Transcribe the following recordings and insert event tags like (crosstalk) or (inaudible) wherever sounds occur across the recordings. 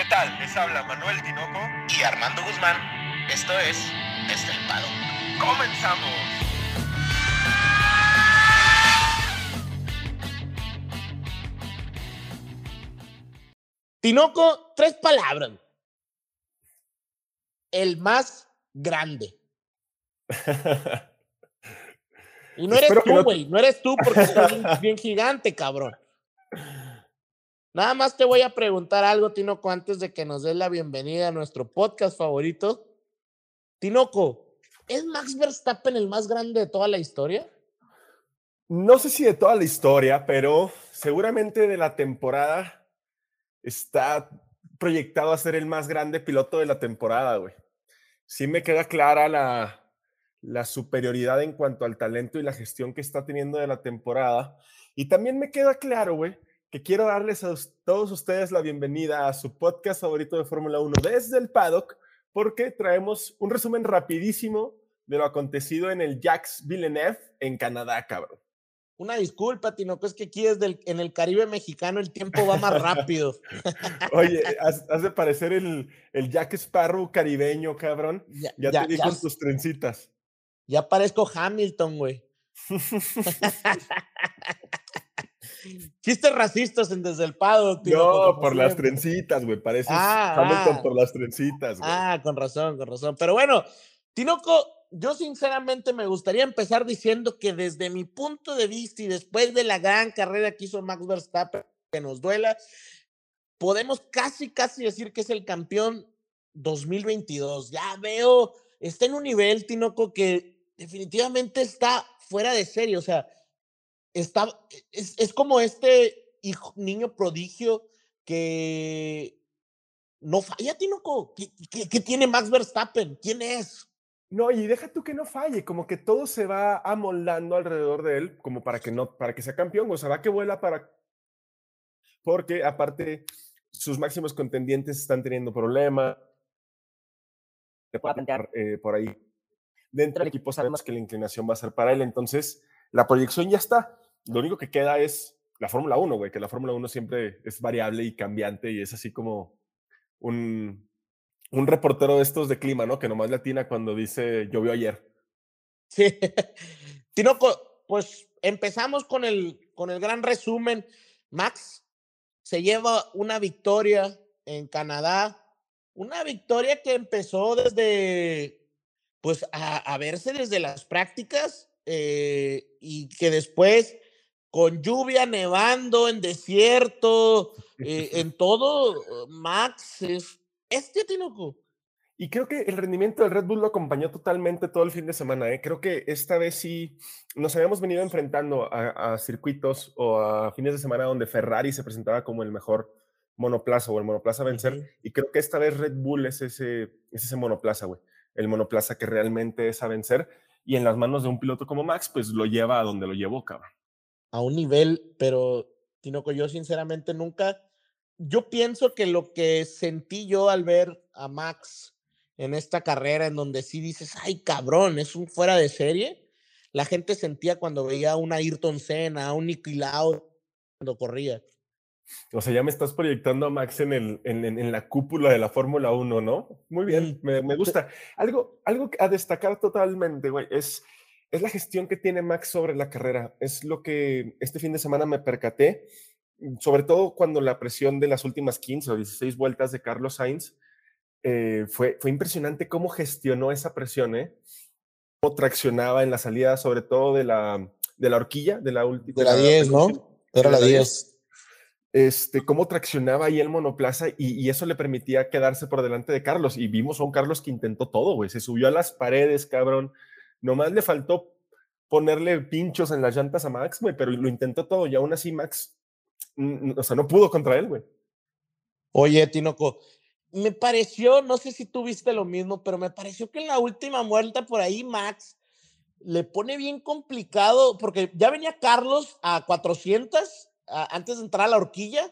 ¿Qué tal? Les habla Manuel Tinoco y Armando Guzmán. Esto es Estelpado. ¡Comenzamos! Tinoco, tres palabras. El más grande. (laughs) Y no eres tú, güey. No... eres tú porque estás bien gigante, cabrón. Nada más te voy a preguntar algo, Tinoco, antes de que nos des la bienvenida a nuestro podcast favorito. Tinoco, ¿es Max Verstappen el más grande de toda la historia? No sé si de toda la historia, pero seguramente de la temporada está proyectado a ser el más grande piloto de la temporada, güey. Sí me queda clara la, la superioridad en cuanto al talento y la gestión que está teniendo de la temporada. Y también me queda claro, güey, que quiero darles a todos ustedes la bienvenida a su podcast favorito de Fórmula 1 desde el paddock, porque traemos un resumen rapidísimo de lo acontecido en el Jacques Villeneuve en Canadá, cabrón. Una disculpa, Tinoco, es que aquí desde en el Caribe mexicano el tiempo va más rápido. (laughs) Oye, has, de parecer el, el Jack Sparrow caribeño, cabrón. Ya, te vi con tus trencitas. Ya parezco Hamilton, güey. (laughs) Chistes racistas en Desde el Pado, tío. No, por las trencitas, güey. Pareces ah, Hamilton ah. por las trencitas, güey. Ah, con razón, con razón. Pero bueno, Tinoco, yo sinceramente me gustaría empezar diciendo que desde mi punto de vista y después de la gran carrera que hizo Max Verstappen, que nos duela, podemos casi, casi decir que es el campeón 2022. Ya veo, está en un nivel, Tinoco, que definitivamente está fuera de serie. O sea, está, es, es como este hijo, niño prodigio que no falla, Tinoco. ¿Qué, qué, tiene Max Verstappen? ¿Quién es? No, y deja tú que no falle, como que todo se va amoldando alrededor de él, como para que no, para que sea campeón, o sea, va que vuela para. Porque aparte, sus máximos contendientes están teniendo problemas. Eh, por ahí. Dentro del equipo sabemos que la inclinación va a ser para él, entonces la proyección ya está. Lo único que queda es la Fórmula 1, güey, que la Fórmula 1 siempre es variable y cambiante y es así como un, un reportero de estos de clima, ¿no? Que nomás le atina cuando dice llovió ayer. Sí. (laughs) Tinoco, pues empezamos con el, con el gran resumen. Max se lleva una victoria en Canadá, una victoria que empezó desde, pues, a, a verse desde las prácticas eh, y que después con lluvia, nevando, en desierto, eh, (laughs) en todo, Max es este Tinoco. Y creo que el rendimiento del Red Bull lo acompañó totalmente todo el fin de semana. ¿eh? Creo que esta vez sí nos habíamos venido enfrentando a, circuitos o a fines de semana donde Ferrari se presentaba como el mejor monoplaza o el monoplaza a vencer. Y creo que esta vez Red Bull es ese, es ese monoplaza, güey. El monoplaza que realmente es a vencer y en las manos de un piloto como Max, pues lo lleva a donde lo llevó, cabrón. A un nivel, pero Tinoco, yo sinceramente nunca, yo pienso que lo que sentí yo al ver a Max en esta carrera, en donde sí dices, ay cabrón, es un fuera de serie, la gente sentía cuando veía a un Ayrton Senna, a un Nicky Lauda cuando corría. O sea, ya me estás proyectando a Max en, el, en, en la cúpula de la Fórmula 1, ¿no? Muy bien, me, me, gusta. Algo, algo a destacar totalmente, güey, es, es la gestión que tiene Max sobre la carrera. Es lo que este fin de semana me percaté, sobre todo cuando la presión de las últimas 15 o 16 vueltas de Carlos Sainz, eh, fue, fue impresionante cómo gestionó esa presión, ¿eh? Cómo traccionaba en la salida, sobre todo de la, de la horquilla, de la última. De la 10, ¿no? Era la 10 este, cómo traccionaba ahí el monoplaza y, eso le permitía quedarse por delante de Carlos. Y vimos a un Carlos que intentó todo, güey. Se subió a las paredes, cabrón. Nomás le faltó ponerle pinchos en las llantas a Max, güey, pero lo intentó todo y aún así Max, o sea, no pudo contra él, güey. Oye, Tinoco, me pareció, no sé si tú viste lo mismo, pero me pareció que en la última vuelta por ahí Max le pone bien complicado, porque ya venía Carlos a 400 antes de entrar a la horquilla.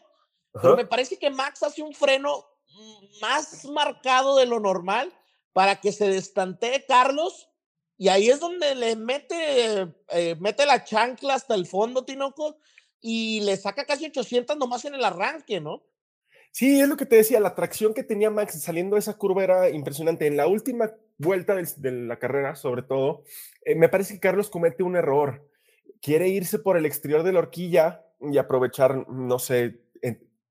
Pero me parece que Max hace un freno más marcado de lo normal para que se destantee Carlos. Y ahí es donde le mete, eh, mete la chancla hasta el fondo, Tinoco, y le saca casi 800 nomás en el arranque, ¿no? Sí, es lo que te decía, la tracción que tenía Max saliendo de esa curva era impresionante. En la última vuelta de la carrera, sobre todo, eh, me parece que Carlos comete un error. Quiere irse por el exterior de la horquilla y aprovechar, no sé,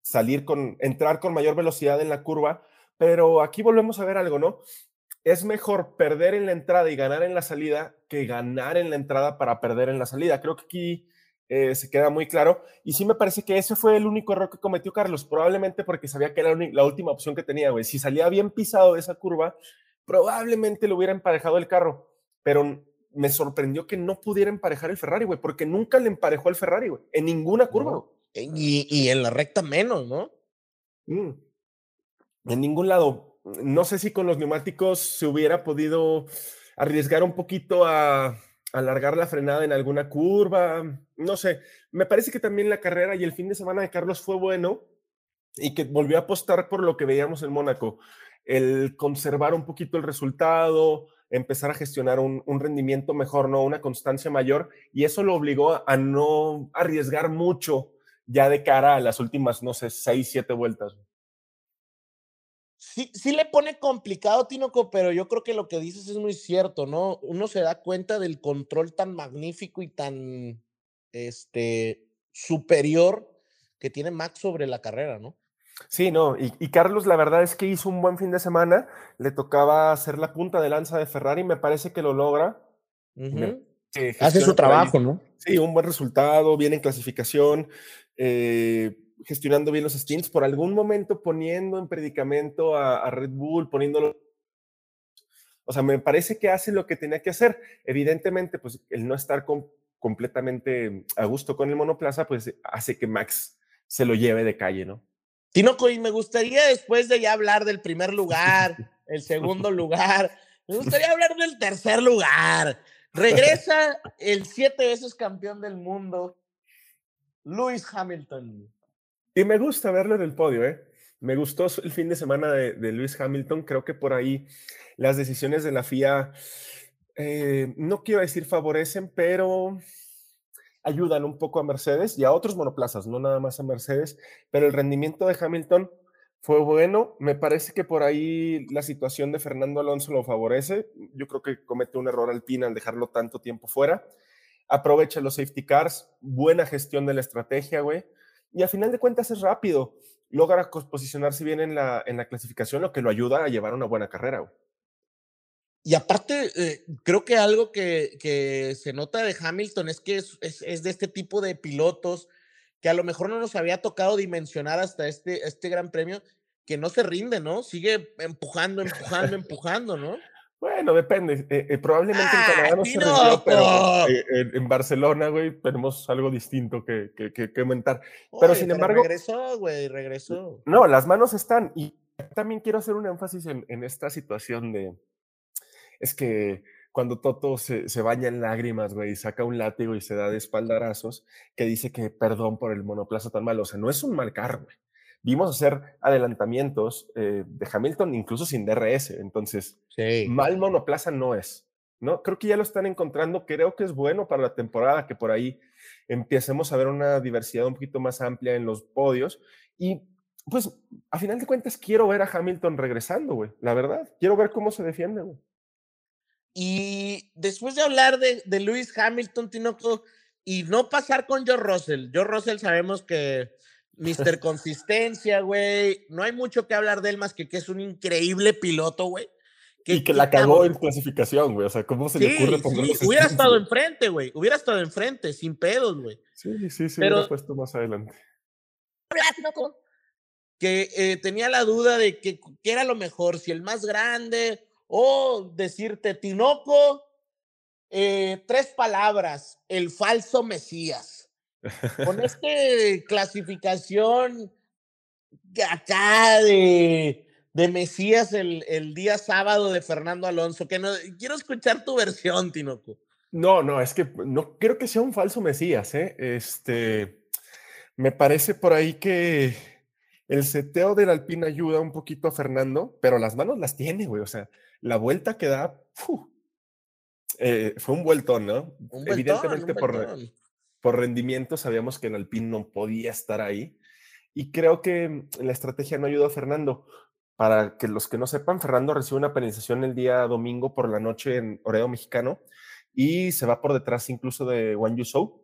salir con, entrar con mayor velocidad en la curva, pero aquí volvemos a ver algo, ¿no? Es mejor perder en la entrada y ganar en la salida que ganar en la entrada para perder en la salida. Creo que aquí eh, se queda muy claro. Y sí me parece que ese fue el único error que cometió Carlos, probablemente porque sabía que era la última opción que tenía, güey. Si salía bien pisado de esa curva, probablemente le hubiera emparejado el carro, pero me sorprendió que no pudiera emparejar el Ferrari, güey, porque nunca le emparejó el Ferrari, güey, en ninguna curva. Y, y, en la recta menos, ¿no? Mm. En ningún lado. No sé si con los neumáticos se hubiera podido arriesgar un poquito a, alargar la frenada en alguna curva, no sé, me parece que también la carrera y el fin de semana de Carlos fue bueno y que volvió a apostar por lo que veíamos en Mónaco, el conservar un poquito el resultado, empezar a gestionar un, rendimiento mejor, ¿no? Una constancia mayor y eso lo obligó a no arriesgar mucho ya de cara a las últimas, no sé, seis, siete vueltas. Sí, sí le pone complicado, Tinoco, pero yo creo que lo que dices es muy cierto, ¿no? Uno se da cuenta del control tan magnífico y tan este, superior que tiene Max sobre la carrera, ¿no? Sí, no, y, Carlos la verdad es que hizo un buen fin de semana, le tocaba hacer la punta de lanza de Ferrari, me parece que lo logra. Hace su trabajo, ¿no? Sí, un buen resultado, bien en clasificación. Eh, gestionando bien los stints, por algún momento poniendo en predicamento a, Red Bull, poniéndolo o sea, me parece que hace lo que tenía que hacer. Evidentemente, pues el no estar completamente a gusto con el monoplaza, pues hace que Max se lo lleve de calle, ¿no? Tinoco, y me gustaría después de ya hablar del primer lugar, (laughs) el segundo lugar, me gustaría hablar del tercer lugar. Regresa el siete veces campeón del mundo, Lewis Hamilton. Y me gusta verlo en el podio, ¿eh? Me gustó el fin de semana de, Lewis Hamilton. Creo que por ahí las decisiones de la FIA, eh, no quiero decir favorecen, pero ayudan un poco a Mercedes y a otros monoplazas, no nada más a Mercedes, pero el rendimiento de Hamilton fue bueno. Me parece que por ahí la situación de Fernando Alonso lo favorece. Yo creo que comete un error alpina al dejarlo tanto tiempo fuera. Aprovecha los safety cars, buena gestión de la estrategia, güey y a final de cuentas es rápido. Logra posicionarse bien en la, en la clasificación, lo que lo ayuda a llevar una buena carrera. Y aparte, eh, creo que algo que, que, se nota de Hamilton es que es, es, de este tipo de pilotos que a lo mejor no nos había tocado dimensionar hasta este, este gran premio, que no se rinde, ¿no? Sigue empujando, empujando, (laughs) empujando, ¿no? Bueno, depende. Eh, eh, probablemente en ah, Canadá no se rindió, pero eh, en, Barcelona, güey, tenemos algo distinto que, que, que, comentar. Pero sin embargo. Regresó, güey, regresó. No, las manos están. Y también quiero hacer un énfasis en, en esta situación de. Es que cuando Toto se, se, baña en lágrimas, güey, y saca un látigo y se da de espaldarazos, que dice que perdón por el monoplaza tan malo. O sea, no es un mal carro, güey vimos hacer adelantamientos eh, de Hamilton incluso sin DRS, entonces mal monoplaza no es, ¿no? Creo que ya lo están encontrando, creo que es bueno para la temporada que por ahí empecemos a ver una diversidad un poquito más amplia en los podios y pues a final de cuentas quiero ver a Hamilton regresando, güey, la verdad, quiero ver cómo se defiende, güey. Y después de hablar de, de Lewis Hamilton, Tinoco, y no pasar con Joe Russell, Joe Russell sabemos que Mister (laughs) Consistencia, güey. No hay mucho que hablar de él más que que es un increíble piloto, güey. y que la cagó en clasificación, güey. O sea, ¿cómo se le ocurre ponerlo? Sí. Hubiera estado enfrente, güey. Hubiera estado enfrente, sin pedos, güey. Sí, sí, sí, Pero, hubiera puesto más adelante. Que eh, tenía la duda de que, que, era lo mejor, si el más grande o decirte Tinoco, eh, tres palabras, el falso Mesías. Con (laughs) este clasificación acá de, de Mesías el, el, día sábado de Fernando Alonso, que no, quiero escuchar tu versión, Tinoco. No, no, es que no creo que sea un falso Mesías, ¿eh? Este, me parece por ahí que el seteo del Alpine ayuda un poquito a Fernando, pero las manos las tiene, güey, o sea, la vuelta que da, eh, fue un vueltón, ¿no? Evidentemente por, por rendimiento sabíamos que el Alpine no podía estar ahí. Y creo que la estrategia no ayudó a Fernando. Para que los que no sepan, Fernando recibe una penalización el día domingo por la noche en Oreo Mexicano y se va por detrás incluso de Wang Yusou.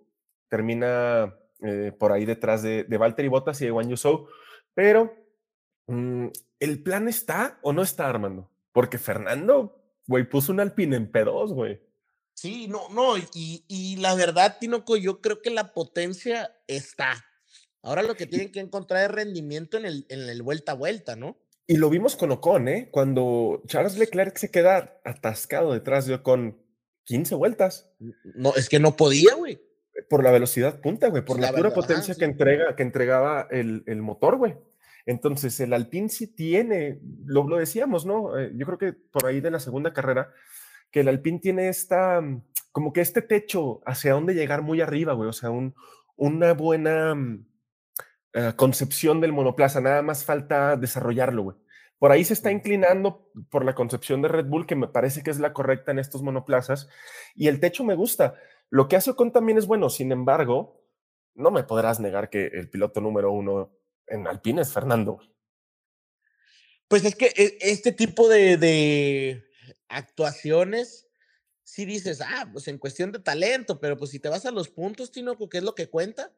Termina eh, por ahí detrás de, de Valtteri Bottas y de Wang Yusou. Pero, mm, ¿el plan está o no está, Armando? Porque Fernando, güey, puso un Alpine en P2, güey. Sí, no, no, y, y la verdad, Tinoco, yo creo que la potencia está. Ahora lo que tienen que encontrar es rendimiento en el, en el vuelta a vuelta, ¿no? Y lo vimos con Ocon, ¿eh? Cuando Charles Leclerc se queda atascado detrás de Ocon 15 vueltas. No, es que no podía, güey. Por la velocidad punta, güey, por la, pura potencia que, entrega, que entregaba el, el motor, güey. Entonces, el Alpine sí tiene, lo, lo decíamos, ¿no? Eh, yo creo que por ahí de la segunda carrera, que el Alpine tiene esta, mm, como que este techo hacia dónde llegar muy arriba, güey, o sea, un, una buena mm, eh, concepción del monoplaza, nada más falta desarrollarlo, güey. Por ahí se está inclinando por la concepción de Red Bull, que me parece que es la correcta en estos monoplazas, y el techo me gusta. Lo que hace Ocon también es bueno, sin embargo, no me podrás negar que el piloto número uno en Alpine es Fernando. Pues es que e, este tipo de, de actuaciones, si dices, ah, pues en cuestión de talento, pero pues si te vas a los puntos, Tinoco, ¿qué es lo que cuenta?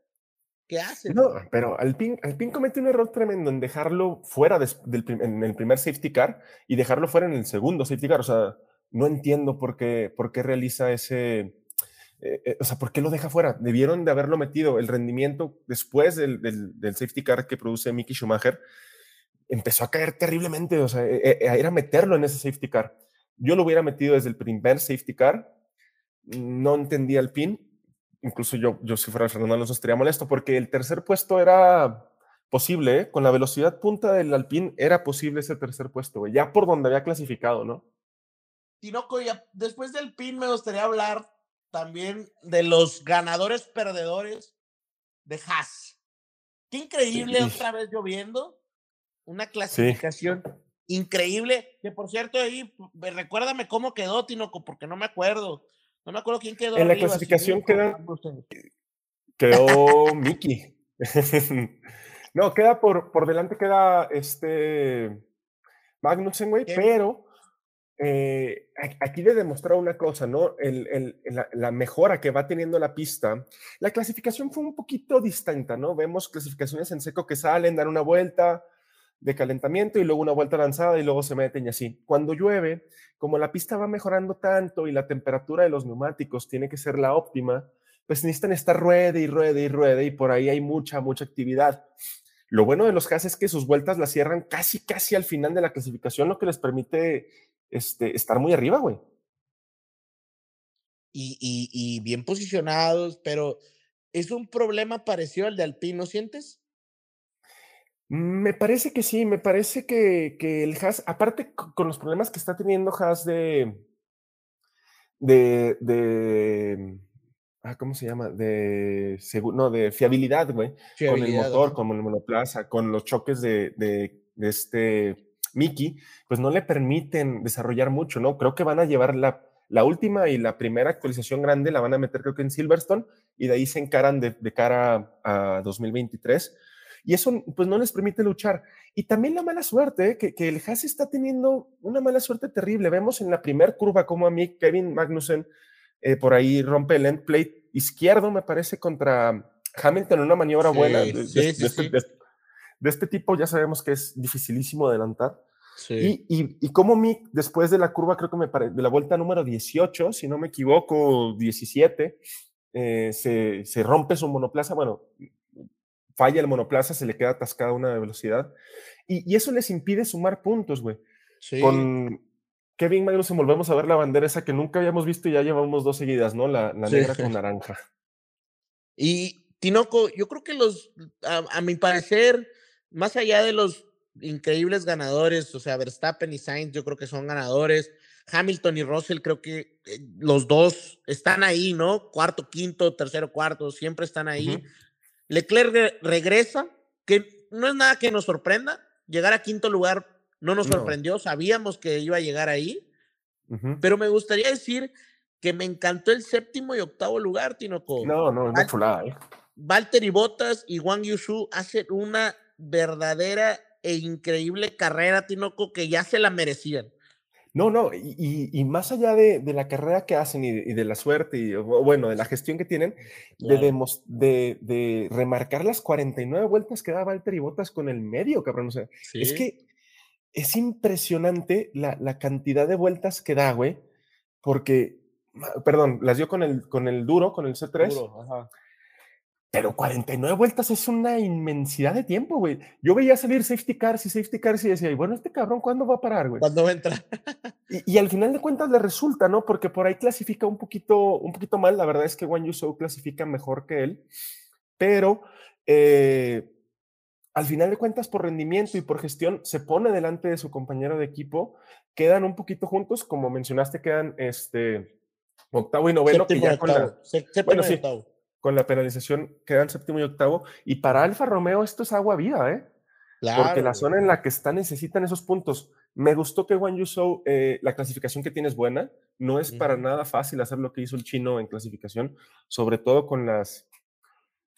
¿Qué hace? No, pero Alpine, Alpine comete un error tremendo en dejarlo fuera del, en el primer safety car y dejarlo fuera en el segundo safety car. O sea, no entiendo por qué, por qué realiza ese, eh, eh, o sea, ¿por qué lo deja fuera? Debieron de haberlo metido. El rendimiento después del, del, safety car que produce Mickey Schumacher empezó a caer terriblemente. O sea, e, e, era meterlo en ese safety car. Yo lo hubiera metido desde el primer safety car. No entendía el pin. Incluso yo, yo si fuera Fernando Alonso estaría molesto porque el tercer puesto era posible, ¿eh? con la velocidad punta del Alpine era posible ese tercer puesto, ya por donde había clasificado, ¿no? Tinoco, ya después del pin me gustaría hablar también de los ganadores perdedores de Haas. Qué increíble otra vez lloviendo. Una clasificación increíble. Que por cierto, ahí recuérdame cómo quedó, Tinoco, porque no me acuerdo. No me acuerdo quién quedó. En la clasificación queda, quedó Mickey. (laughs) no, queda por, por delante, queda este Magnussen, güey, pero eh, aquí de demostrar una cosa, ¿no? El, la, mejora que va teniendo la pista, la clasificación fue un poquito distinta, ¿no? Vemos clasificaciones en seco que salen, dan una vuelta de calentamiento y luego una vuelta lanzada y luego se meten y así. Cuando llueve, como la pista va mejorando tanto y la temperatura de los neumáticos tiene que ser la óptima, pues necesitan estar ruede y ruede y ruede y por ahí hay mucha, mucha actividad. Lo bueno de los Haas es que sus vueltas las cierran casi, casi al final de la clasificación, lo que les permite este, estar muy arriba, güey. Y, y, y, bien posicionados, pero es un problema parecido al de Alpine, ¿no sientes? Me parece que sí, me parece que, que el Haas, aparte con los problemas que está teniendo Haas de, de, de ah, ¿cómo se llama? De, no, de fiabilidad, güey, con el motor, con el monoplaza, con los choques de, de, de este Mickey, pues no le permiten desarrollar mucho, ¿no? Creo que van a llevar la, la última y la primera actualización grande, la van a meter creo que en Silverstone y de ahí se encaran de, cara a 2023. Y eso pues no les permite luchar. Y también la mala suerte, ¿eh? que, que, el Haas está teniendo una mala suerte terrible. Vemos en la primera curva como a mí Kevin Magnussen eh, por ahí rompe el end plate izquierdo, me parece, contra Hamilton en una maniobra buena. De, este, de, este, tipo ya sabemos que es dificilísimo adelantar. Y, y, y, como Mick, después de la curva, creo que me de la vuelta número 18, si no me equivoco, 17, eh, se, se, rompe su monoplaza, bueno, falla el monoplaza, se le queda atascada una de velocidad, y, y, eso les impide sumar puntos, güey. Con Kevin Magnussen volvemos a ver la bandera esa que nunca habíamos visto y ya llevamos dos seguidas, ¿no? La, la negra con (laughs) naranja. Y Tinoco, yo creo que los, a, a mi parecer, más allá de los increíbles ganadores, o sea, Verstappen y Sainz yo creo que son ganadores. Hamilton y Russell creo que eh, los dos están ahí, ¿no? Cuarto, quinto, tercero, cuarto, siempre están ahí. Leclerc regresa, que no es nada que nos sorprenda. Llegar a quinto lugar no nos sorprendió, sabíamos que iba a llegar ahí. Pero me gustaría decir que me encantó el séptimo y octavo lugar, Tinoco. No, no, es una chulada, ¿eh? Valtteri Bottas y Wang Yushu hacen una verdadera e increíble carrera, Tinoco, que ya se la merecían. No, no, y, más allá de, la carrera que hacen y de, la suerte, y bueno, de la gestión que tienen, de, de, remarcar las 49 vueltas que da Valtteri Bottas con el medio, cabrón. O sea, es que es impresionante la, la, cantidad de vueltas que da, güey, porque, perdón, las dio con el, con el duro, con el C3. Duro, ajá. Pero 49 vueltas es una inmensidad de tiempo, güey. Yo veía salir safety cars y safety cars y decía, bueno, este cabrón, ¿cuándo va a parar, güey? ¿Cuándo va a entrar? (laughs) y, y, al final de cuentas le resulta, ¿no? Porque por ahí clasifica un poquito, un poquito mal. La verdad es que Juan Yusou clasifica mejor que él. Pero eh, al final de cuentas, por rendimiento y por gestión, se pone delante de su compañero de equipo. Quedan un poquito juntos, como mencionaste, quedan este octavo y noveno. que ya con la, bueno, sí, octavo con la penalización quedan séptimo y octavo. Y para Alfa Romeo esto es agua viva, ¿eh? Porque la zona en la que está necesitan esos puntos. Me gustó que Juan Yusou, eh, la clasificación que tiene es buena. No es para nada fácil hacer lo que hizo el chino en clasificación, sobre todo con las,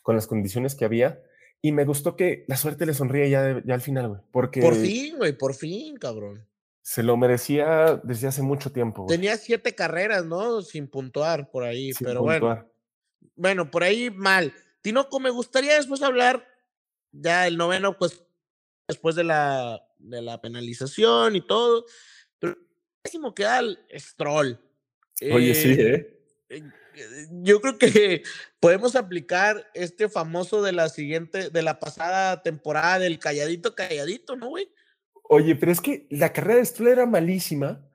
con las condiciones que había. Y me gustó que la suerte le sonríe ya, ya al final, güey. Porque por fin, güey, por fin, cabrón. Se lo merecía desde hace mucho tiempo. Tenía siete carreras, ¿no? Sin puntuar por ahí, pero bueno bueno, por ahí mal. Tinoco, me gustaría después hablar, ya el noveno, pues después de la, de la penalización y todo, pero décimo queda el Stroll. Oye, sí, ¿eh? ¿eh? Yo creo que (laughs) podemos aplicar este famoso de la siguiente, de la pasada temporada del calladito, calladito, ¿no, güey? Oye, pero es que la carrera de Stroll era malísima,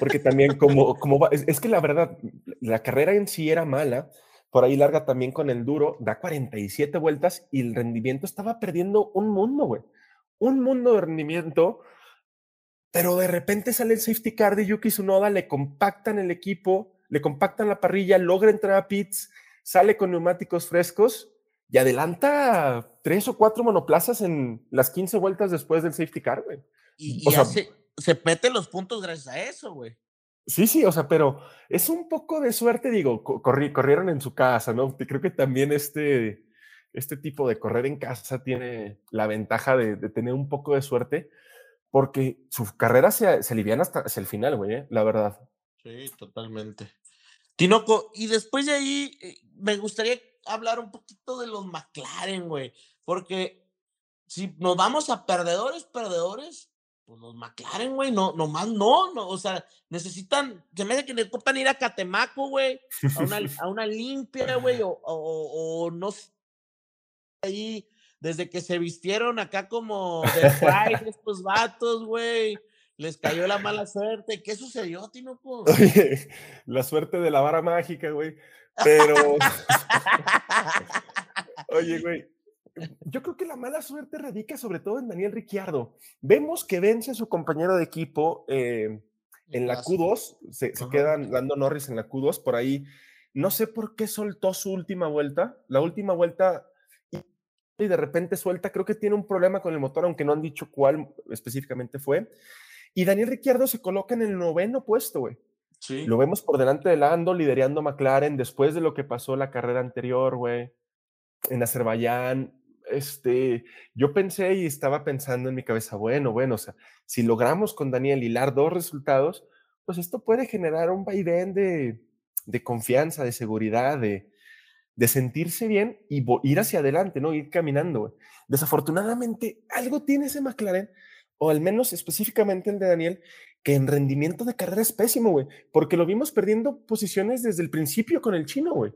porque también como, como es, es que la verdad, la carrera en sí era mala, por ahí larga también con el duro, da 47 vueltas y el rendimiento estaba perdiendo un mundo, güey. Un mundo de rendimiento, pero de repente sale el safety car de Yuki Tsunoda, le compactan el equipo, le compactan la parrilla, logra entrar a pits, sale con neumáticos frescos y adelanta tres o cuatro monoplazas en las 15 vueltas después del safety car, güey. Y, se, se meten los puntos gracias a eso, güey. Sí, sí, o sea, pero es un poco de suerte, digo, corrieron en su casa, ¿no? Creo que también este, este tipo de correr en casa tiene la ventaja de, tener un poco de suerte, porque su carrera se, se aliviana hasta el final, güey, ¿eh? la verdad. Sí, totalmente. Tinoco, y después de ahí eh, me gustaría hablar un poquito de los McLaren, güey, porque si nos vamos a perdedores, perdedores, pues los McLaren, güey, no, nomás no, no, o sea, necesitan, se me hace que necesitan ir a Catemaco, güey, a una, a una limpia, güey, o, o, o, no sé, ahí, desde que se vistieron acá como de Pride, (laughs) estos vatos, güey, les cayó la mala suerte. ¿Qué sucedió, Tinoco? Oye, la suerte de la vara mágica, güey, pero... (laughs) (laughs) Oye, güey, yo creo que la mala suerte radica sobre todo en Daniel Ricciardo. Vemos que vence a su compañero de equipo eh, en la Q2, se, quedan dando Norris en la Q2, por ahí. No sé por qué soltó su última vuelta. La última vuelta y de repente suelta, creo que tiene un problema con el motor, aunque no han dicho cuál específicamente fue. Y Daniel Ricciardo se coloca en el noveno puesto, güey. Sí. Lo vemos por delante de Lando, liderando McLaren después de lo que pasó la carrera anterior, güey. En Azerbaiyán, este, yo pensé y estaba pensando en mi cabeza, bueno, bueno, o sea, si logramos con Daniel hilar dos resultados, pues esto puede generar un vaivén de, de confianza, de seguridad, de, de sentirse bien y ir hacia adelante, ¿no? Ir caminando. Desafortunadamente, algo tiene ese McLaren, o al menos específicamente el de Daniel, que en rendimiento de carrera es pésimo, güey, porque lo vimos perdiendo posiciones desde el principio con el chino, güey.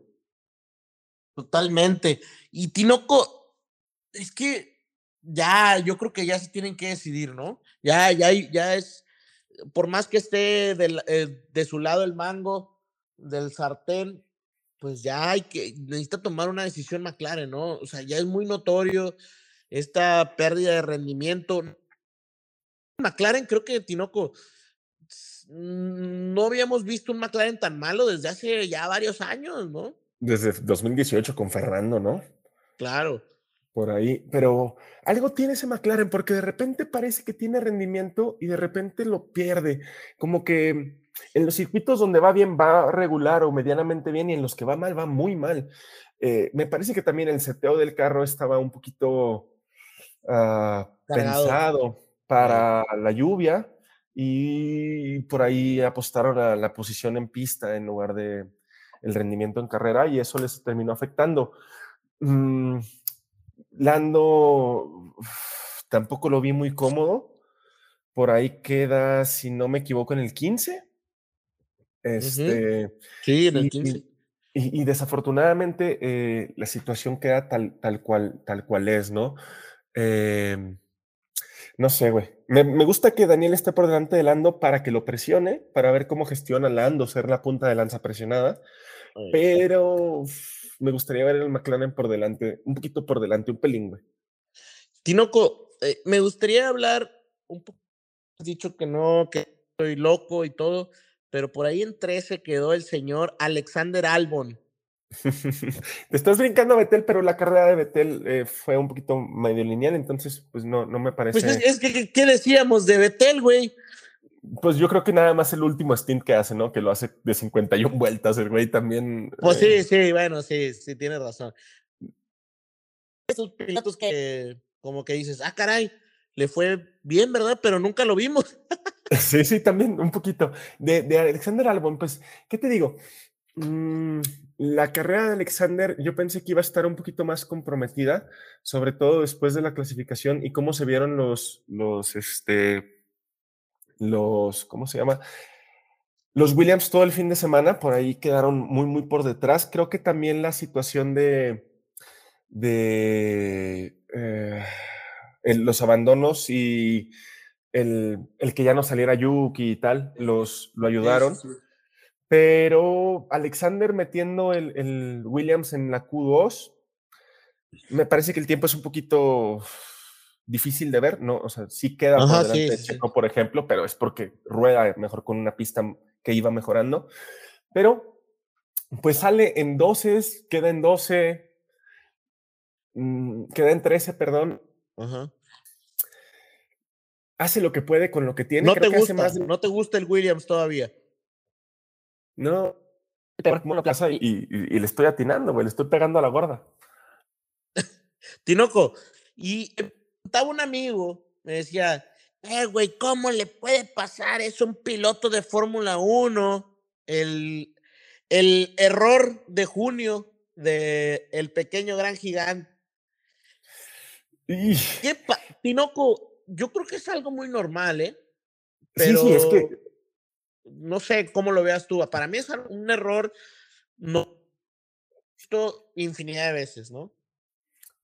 Totalmente. Y Tinoco, es que ya, yo creo que ya se tienen que decidir, ¿no? Ya, ya, ya es, por más que esté eh, de su lado el mango del sartén, pues ya hay que, necesita tomar una decisión más clara, ¿no? O sea, ya es muy notorio esta pérdida de rendimiento. McLaren, creo que Tinoco, no habíamos visto un McLaren tan malo desde hace ya varios años, ¿no? Desde 2018 con Fernando, ¿no? Claro por ahí, pero algo tiene ese McLaren porque de repente parece que tiene rendimiento y de repente lo pierde, como que en los circuitos donde va bien va regular o medianamente bien y en los que va mal va muy mal. Eh, me parece que también el seteo del carro estaba un poquito uh, pensado para la lluvia y por ahí apostaron a la posición en pista en lugar de el rendimiento en carrera y eso les terminó afectando. Mm, Lando tampoco lo vi muy cómodo. Por ahí queda, si no me equivoco, en el 15. Este, Sí, en el 15. Y, desafortunadamente eh, la situación queda tal, tal, cual, tal cual es, ¿no? Em, no sé, güey. Me, me, gusta que Daniel esté por delante de Lando para que lo presione, para ver cómo gestiona Lando, ser la punta de lanza presionada. Pero me gustaría ver el McLaren por delante, un poquito por delante, un pelín, güey. Tinoco, eh, me gustaría hablar un poco. Has dicho que no, que estoy loco y todo, pero por ahí en 13 quedó el señor Alexander Albon. (laughs) Te estás brincando a Betel, pero la carrera de Betel eh, fue un poquito medio lineal, entonces pues no, no me parece. Pues es, es que, ¿qué decíamos de Betel, güey? Pues yo creo que nada más el último stint que hace, ¿no? Que lo hace de 51 vueltas, el güey también. Pues eh... sí, sí, bueno, sí, sí, tienes razón. Esos pilotos que como que dices, ah, caray, le fue bien, ¿verdad? Pero nunca lo vimos. (laughs) sí, sí, también un poquito. De, de Alexander Albon, pues, ¿qué te digo? Mm, la carrera de Alexander yo pensé que iba a estar un poquito más comprometida, sobre todo después de la clasificación y cómo se vieron los, los, este, los, ¿cómo se llama? Los Williams todo el fin de semana, por ahí quedaron muy, muy por detrás. Creo que también la situación de, de eh, el, los abandonos y el, el, que ya no saliera Yuki y tal, los, lo ayudaron. Sí, sí. Pero Alexander metiendo el, el, Williams en la Q2, me parece que el tiempo es un poquito difícil de ver, ¿no? O sea, sí queda Ajá, por delante sí, de Checo, por ejemplo, pero es porque rueda mejor con una pista que iba mejorando. Pero, pues sale en 12, queda en 12, mmm, queda en 13, perdón. Ajá. Hace lo que puede con lo que tiene. No Creo te que hace gusta, más de- no te gusta el Williams todavía. No, como plaza y, y- y le estoy atinando, güey, le estoy pegando a la gorda. (laughs) Tinoco, y estaba un amigo, me decía, eh, güey, ¿cómo le puede pasar? Es un piloto de Fórmula 1. El, el error de junio de el pequeño gran gigante. Y- ¿Qué pa- Tinoco, yo creo que es algo muy normal, ¿eh? Sí, sí, es que no sé cómo lo veas tú. Para mí es un error no infinidad de veces, ¿no?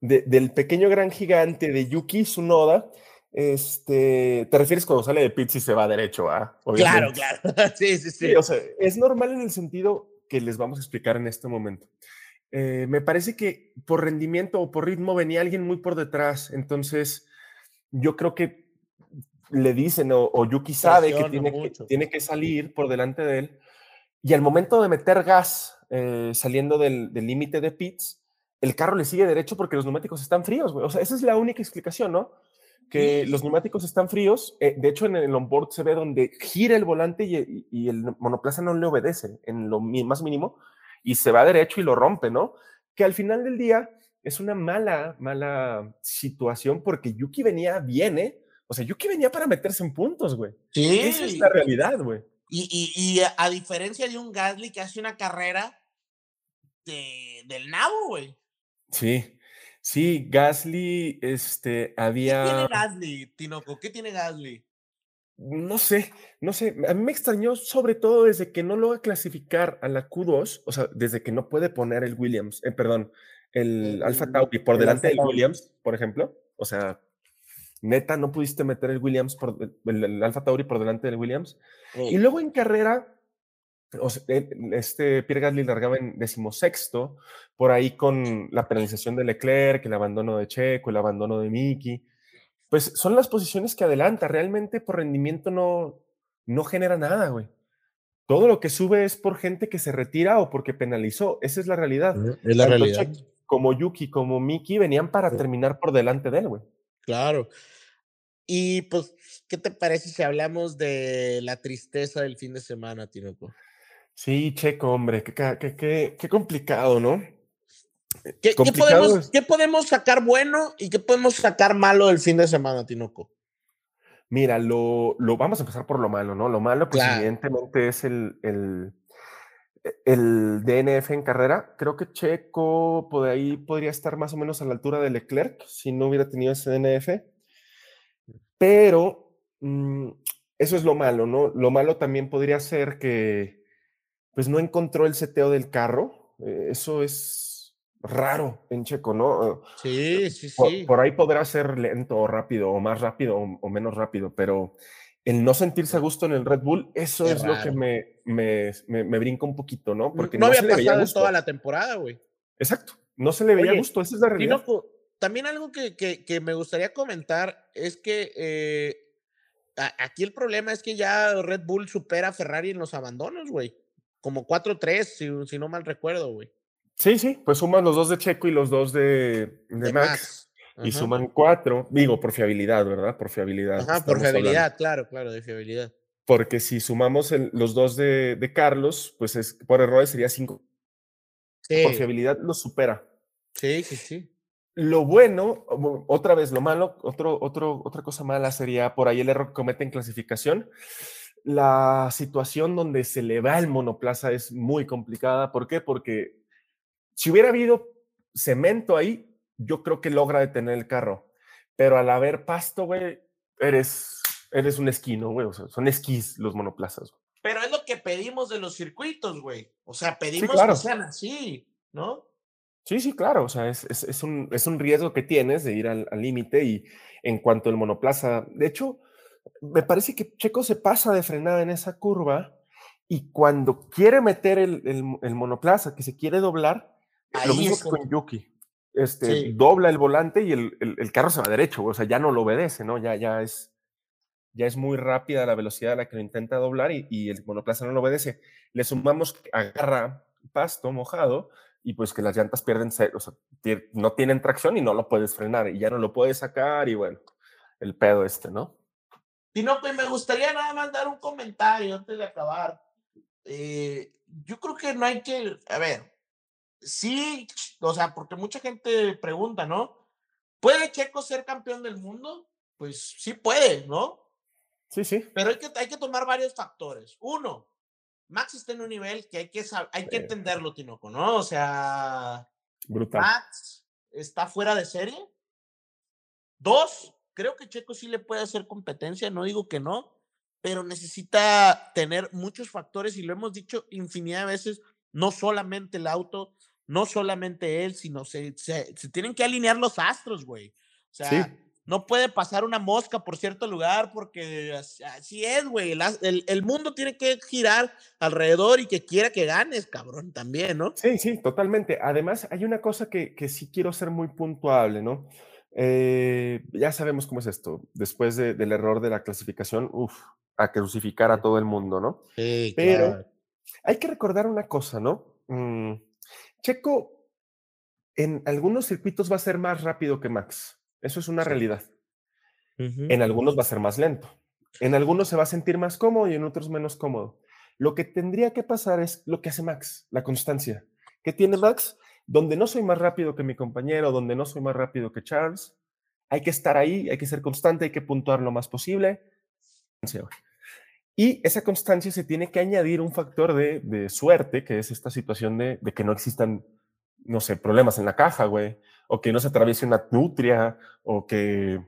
De- del pequeño gran gigante de Yuki Tsunoda, este, te refieres cuando sale de pits y se va derecho, ¿ah? Claro, claro. (laughs) sí, sí, sí. Sí, o sea, es normal en el sentido que les vamos a explicar en este momento. Eh, me parece que por rendimiento o por ritmo venía alguien muy por detrás, entonces yo creo que le dicen o, o Yuki sabe que tiene, que mucho. tiene que salir por delante de él y al momento de meter gas eh, saliendo del del límite de pits, el carro le sigue derecho porque los neumáticos están fríos, güey. O sea, esa es la única explicación, ¿no? Que los neumáticos están fríos. eh, de hecho, en el onboard se ve donde gira el volante y, el monoplaza no le obedece en lo más mínimo y se va derecho y lo rompe, ¿no? Que al final del día es una mala, mala situación porque Yuki venía bien, ¿eh? O sea, Yuki venía para meterse en puntos, güey. Sí. Esa es la realidad, güey. Y, y, y a, a diferencia de un Gasly que hace una carrera de, del nabo, güey. Sí, sí, Gasly, este, ¿Qué tiene había, Gasly, Tinoco? ¿Qué tiene Gasly? no sé, no sé, a mí me extrañó sobre todo desde que no logra clasificar a la Q2, o sea, desde que no puede poner el Williams, eh, perdón, el Alfa Tauri por el delante del. Williams, por ejemplo, o sea, neta, no pudiste meter el Williams, por, el, el Alfa Tauri por delante del Williams, y luego en carrera, este Pierre Gasly largaba en decimosexto, por ahí con la penalización de Leclerc, el abandono de Checo, el abandono de Miki. Pues son las posiciones que adelanta. Realmente por rendimiento no, no genera nada, güey. Todo lo que sube es por gente que se retira o porque penalizó. Esa es la realidad. Es la Tanto realidad. Checo como Yuki, como Miki venían para terminar por delante de él, güey. Claro. Y pues, ¿qué te parece si hablamos de la tristeza del fin de semana, Tinoco? Sí, Checo, hombre, qué, qué- qué- qué complicado, ¿no? ¿Qué, podemos, ¿Qué, podemos, sacar bueno y qué podemos sacar malo del fin de semana, Tinoco? Mira, lo, lo vamos a empezar por lo malo, ¿no? Lo malo, pues evidentemente es el, el, el, DNF en carrera. Creo que Checo por ahí podría estar más o menos a la altura de Leclerc si no hubiera tenido ese DNF. Pero mm, eso es lo malo, ¿no? Lo malo también podría ser que pues no encontró el seteo del carro. Eh, eso es raro en Checo, ¿no? Sí, sí, sí. Por, ahí podrá ser lento o rápido, o más rápido o, menos rápido, pero el no sentirse a gusto en el Red Bull, eso es, lo que me, me, me, brinca un poquito, ¿no? Porque no, había pasado toda la temporada, güey. Exacto, no se le veía gusto, esa es la realidad. también algo que, que, que, me gustaría comentar es que eh, aquí el problema es que ya Red Bull supera a Ferrari en los abandonos, güey. Como 4-3, si, si no mal recuerdo, güey. Sí, sí, pues suman los dos de Checo y los dos de, Max. Y suman cuatro, digo, por fiabilidad, ¿verdad? Por fiabilidad. Ajá, por fiabilidad, claro, claro, de fiabilidad. Porque si sumamos los dos de, Carlos, pues es, por errores sería cinco. Sí. Por fiabilidad lo supera. Sí, sí, sí. Lo bueno, otra vez, lo malo, otro, otro, otra cosa mala sería por ahí el error que comete en clasificación. La situación donde se le va el monoplaza es muy complicada. ¿Por qué? Porque si hubiera habido cemento ahí, yo creo que logra detener el carro. Pero al haber pasto, güey, eres, eres un esquino, güey. O sea, son esquís los monoplazas. Pero es lo que pedimos de los circuitos, güey. O sea, pedimos que sean así, ¿no? Sí, sí, claro. O sea, es, es, un, es un riesgo que tienes de ir al límite y en cuanto el monoplaza. De hecho, me parece que Checo se pasa de frenada en esa curva y cuando quiere meter el, el monoplaza, que se quiere doblar, lo mismo que con Yuki. Este, dobla el volante y el, el, carro se va derecho, o sea, ya no lo obedece, ¿no? Ya, ya, es, ya es muy rápida la velocidad a la que lo intenta doblar y, y el monoplaza no lo obedece. Le sumamos que agarra pasto mojado y pues que las llantas pierden, o sea, no tienen tracción y no lo puedes frenar y ya no lo puedes sacar y bueno, el pedo este, ¿no? Y no, pues me gustaría nada más dar un comentario antes de acabar. Eh, yo creo que no hay que, a ver, sí, o sea, porque mucha gente pregunta, ¿no? ¿Puede Checo ser campeón del mundo? Pues sí puede, ¿no? Sí, sí. Pero hay que, hay que tomar varios factores. Uno, Max está en un nivel que hay que, hay que entenderlo, Tinoco, ¿no? O sea, Brutal. Max está fuera de serie. Dos, creo que Checo sí le puede hacer competencia, no digo que no, pero necesita tener muchos factores y lo hemos dicho infinidad de veces, no solamente el auto, no solamente él, sino se, se, tienen que alinear los astros, güey. O sea, no puede pasar una mosca por cierto lugar porque así es, güey. El, el, mundo tiene que girar alrededor y que quiera que ganes, cabrón, también, ¿no? Sí, sí, totalmente. Además, hay una cosa que, que sí quiero ser muy puntuable, ¿no? Eh, ya sabemos cómo es esto. Después del error de la clasificación, uff, a crucificar a todo el mundo, ¿no? Sí, Pero hay que recordar una cosa, ¿no? Mm, Checo en algunos circuitos va a ser más rápido que Max. Eso es una realidad. En algunos va a ser más lento. En algunos se va a sentir más cómodo y en otros menos cómodo. Lo que tendría que pasar es lo que hace Max, la constancia. ¿Qué tiene Max? Donde no soy más rápido que mi compañero, donde no soy más rápido que Charles, hay que estar ahí, hay que ser constante, hay que puntuar lo más posible. Y esa constancia se tiene que añadir un factor de, suerte, que es esta situación de, que no existan, no sé, problemas en la caja, güey, o que no se atraviese una nutria, o que,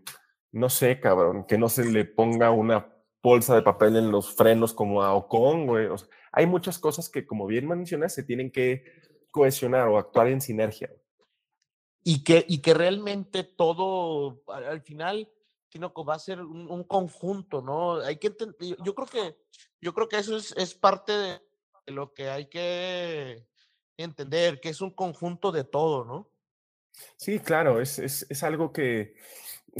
no sé, cabrón, que no se le ponga una bolsa de papel en los frenos como a Ocon, güey. hay muchas cosas que, como bien mencionas, se tienen que cohesionar o actuar en sinergia. Y que, y que realmente todo, al final, sino que va a ser un, conjunto, ¿no? Hay que yo creo que yo creo que eso es, es parte de lo que hay que entender, que es un conjunto de todo, ¿no? Sí, claro, es, es, es algo que,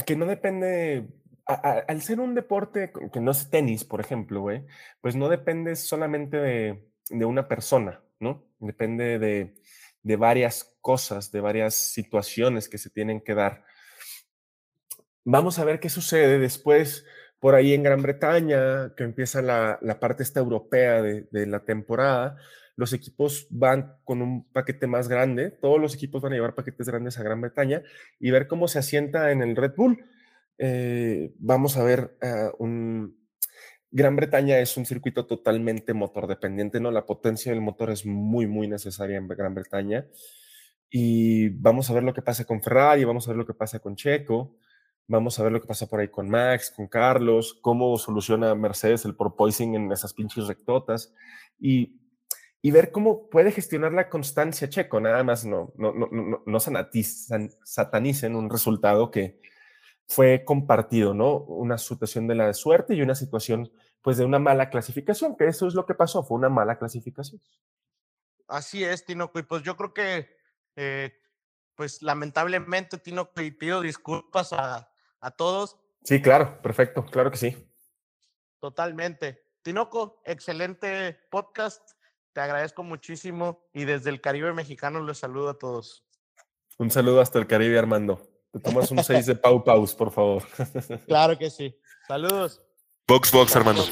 que no depende, al ser un deporte que no es tenis, por ejemplo, güey, pues no depende solamente de, de una persona, ¿no? Depende de, de varias cosas, de varias situaciones que se tienen que dar. Vamos a ver qué sucede después por ahí en Gran Bretaña, que empieza la, parte esta europea de, la temporada. los equipos van con un paquete más grande, todos los equipos van a llevar paquetes grandes a Gran Bretaña y ver cómo se asienta en el Red Bull. Eh, vamos a ver un... Gran Bretaña es un circuito totalmente motor dependiente, ¿no? La potencia del motor es muy, muy necesaria en Gran Bretaña. Y vamos a ver lo que pasa con Ferrari, vamos a ver lo que pasa con Checo, vamos a ver lo que pasa por ahí con Max, con Carlos, cómo soluciona Mercedes el porpoising en esas pinches rectotas. Y y ver cómo puede gestionar la constancia Checo, nada más no, no, no, no, no satanicen un resultado que fue compartido, ¿no? Una situación de la suerte y una situación pues de una mala clasificación, que eso es lo que pasó, fue una mala clasificación. Así es, Tinoco, y pues yo creo que, eh, pues lamentablemente, Tinoco, y pido disculpas a, a todos. Sí, claro, perfecto, claro que sí. Totalmente. Tinoco, excelente podcast. Te agradezco muchísimo y desde el Caribe mexicano les saludo a todos. Un saludo hasta el Caribe, Armando. Te tomas un 6 de Pau Paus, por favor. (laughs) Claro que sí. Saludos. Box, box, Armando.